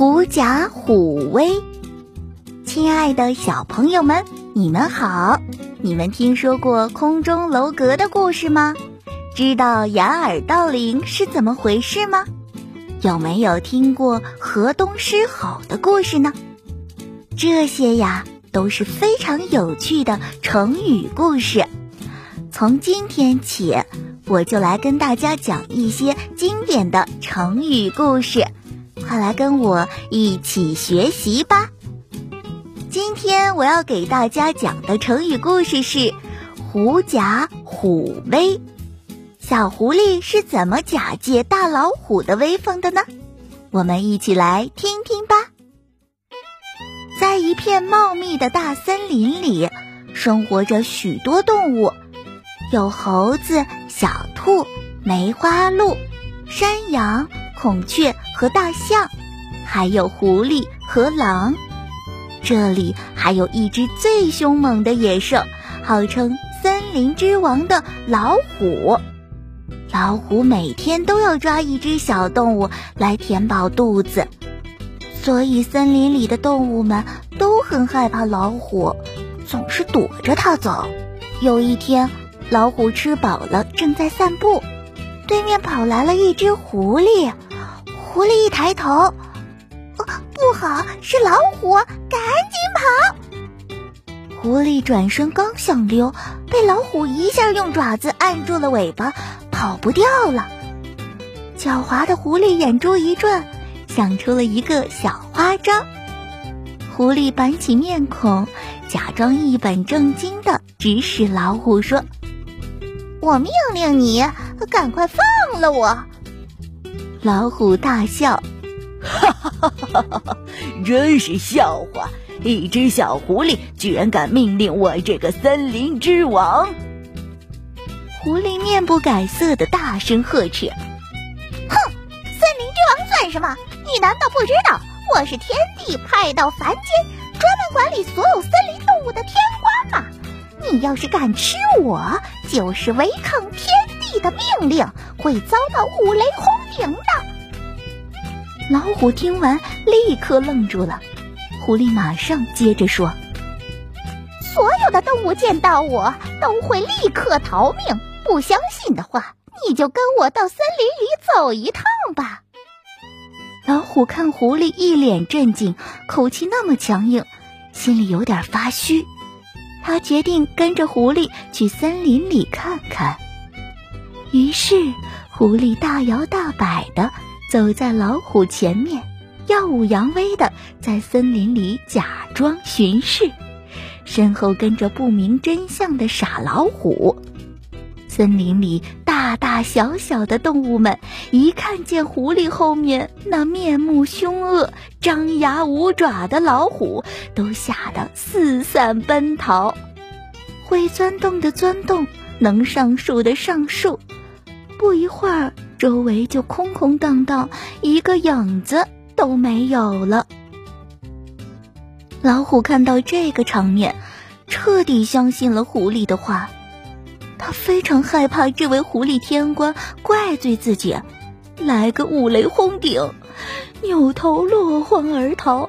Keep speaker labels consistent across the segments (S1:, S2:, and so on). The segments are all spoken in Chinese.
S1: 狐假虎威，亲爱的小朋友们，你们好！你们听说过空中楼阁的故事吗？知道掩耳盗铃是怎么回事吗？有没有听过河东狮吼的故事呢？这些呀都是非常有趣的成语故事。从今天起，我就来跟大家讲一些经典的成语故事，快来跟我一起学习吧。今天我要给大家讲的成语故事是“狐假虎威”。小狐狸是怎么假借大老虎的威风的呢？我们一起来听听吧。在一片茂密的大森林里，生活着许多动物。有猴子、小兔、梅花鹿、山羊、孔雀和大象，还有狐狸和狼。这里还有一只最凶猛的野兽，号称森林之王的老虎。老虎每天都要抓一只小动物来填饱肚子，所以森林里的动物们都很害怕老虎，总是躲着它走。有一天。老虎吃饱了，正在散步，对面跑来了一只狐狸。狐狸一抬头，哦不好，是老虎，赶紧跑！狐狸转身刚想溜，被老虎一下用爪子按住了尾巴，跑不掉了。狡猾的狐狸眼珠一转，想出了一个小花招。狐狸板起面孔，假装一本正经的指使老虎说。我命令你，赶快放了我！老虎大笑，
S2: 哈哈哈哈哈哈！真是笑话！一只小狐狸居然敢命令我这个森林之王！
S1: 狐狸面不改色的大声呵斥：“
S3: 哼，森林之王算什么？你难道不知道我是天帝派到凡间，专门管理所有森林动物的天官吗？你要是敢吃我！”就是违抗天帝的命令，会遭到五雷轰顶的。
S1: 老虎听完，立刻愣住了。狐狸马上接着说：“
S3: 所有的动物见到我都会立刻逃命。不相信的话，你就跟我到森林里走一趟吧。”
S1: 老虎看狐狸一脸震惊，口气那么强硬，心里有点发虚。他决定跟着狐狸去森林里看看。于是，狐狸大摇大摆地走在老虎前面，耀武扬威地在森林里假装巡视，身后跟着不明真相的傻老虎。森林里大大小小的动物们一看见狐狸后面那面目凶恶、张牙舞爪的老虎，都吓得四散奔逃。会钻洞的钻洞，能上树的上树。不一会儿，周围就空空荡荡，一个影子都没有了。老虎看到这个场面，彻底相信了狐狸的话。他非常害怕这位狐狸天官怪罪自己，来个五雷轰顶，扭头落荒而逃。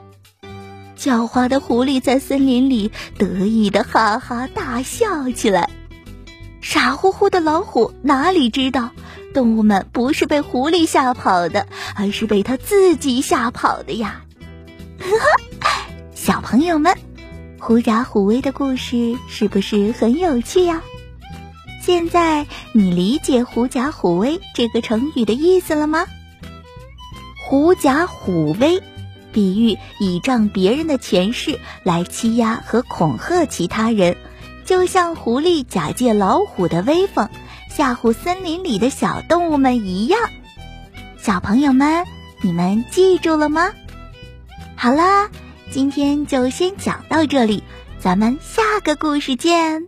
S1: 狡猾的狐狸在森林里得意的哈哈大笑起来。傻乎乎的老虎哪里知道，动物们不是被狐狸吓跑的，而是被他自己吓跑的呀！小朋友们，狐假虎威的故事是不是很有趣呀？现在你理解“狐假虎威”这个成语的意思了吗？狐假虎威，比喻倚仗别人的权势来欺压和恐吓其他人，就像狐狸假借老虎的威风吓唬森林里的小动物们一样。小朋友们，你们记住了吗？好啦，今天就先讲到这里，咱们下个故事见。